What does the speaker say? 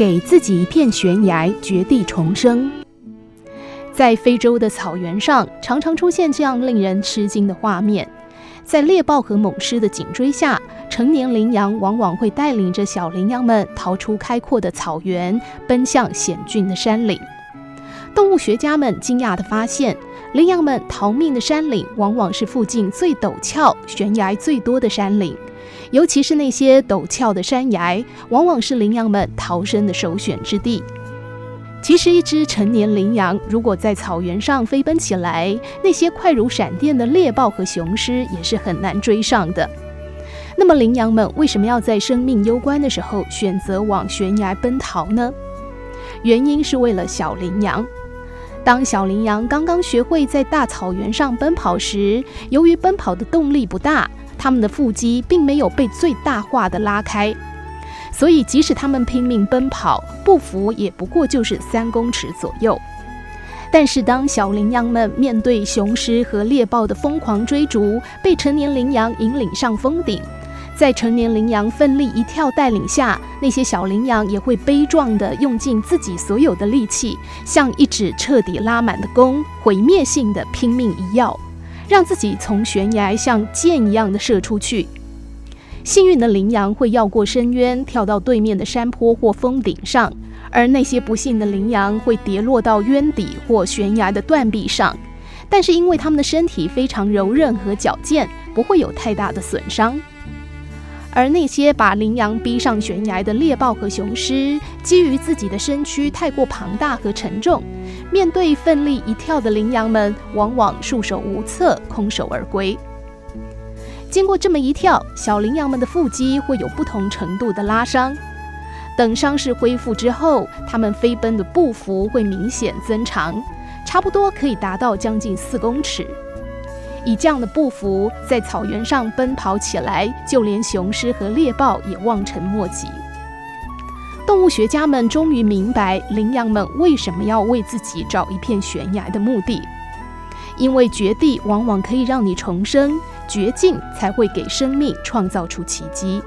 给自己一片悬崖，绝地重生。在非洲的草原上，常常出现这样令人吃惊的画面：在猎豹和猛狮的紧追下，成年羚羊往往会带领着小羚羊们逃出开阔的草原，奔向险峻的山岭。动物学家们惊讶地发现，羚羊们逃命的山岭往往是附近最陡峭、悬崖最多的山岭。尤其是那些陡峭的山崖，往往是羚羊们逃生的首选之地。其实，一只成年羚羊如果在草原上飞奔起来，那些快如闪电的猎豹和雄狮也是很难追上的。那么，羚羊们为什么要在生命攸关的时候选择往悬崖奔逃呢？原因是为了小羚羊。当小羚羊刚刚学会在大草原上奔跑时，由于奔跑的动力不大。它们的腹肌并没有被最大化的拉开，所以即使它们拼命奔跑，步幅也不过就是三公尺左右。但是当小羚羊们面对雄狮和猎豹的疯狂追逐，被成年羚羊引领上峰顶，在成年羚羊奋力一跳带领下，那些小羚羊也会悲壮地用尽自己所有的力气，像一支彻底拉满的弓，毁灭性的拼命一跃。让自己从悬崖像箭一样的射出去。幸运的羚羊会绕过深渊，跳到对面的山坡或峰顶上，而那些不幸的羚羊会跌落到渊底或悬崖的断壁上。但是因为它们的身体非常柔韧和矫健，不会有太大的损伤。而那些把羚羊逼上悬崖的猎豹和雄狮，基于自己的身躯太过庞大和沉重，面对奋力一跳的羚羊们，往往束手无策，空手而归。经过这么一跳，小羚羊们的腹肌会有不同程度的拉伤。等伤势恢复之后，它们飞奔的步幅会明显增长，差不多可以达到将近四公尺。以这样的步幅在草原上奔跑起来，就连雄狮和猎豹也望尘莫及。动物学家们终于明白羚羊们为什么要为自己找一片悬崖的目的，因为绝地往往可以让你重生，绝境才会给生命创造出奇迹。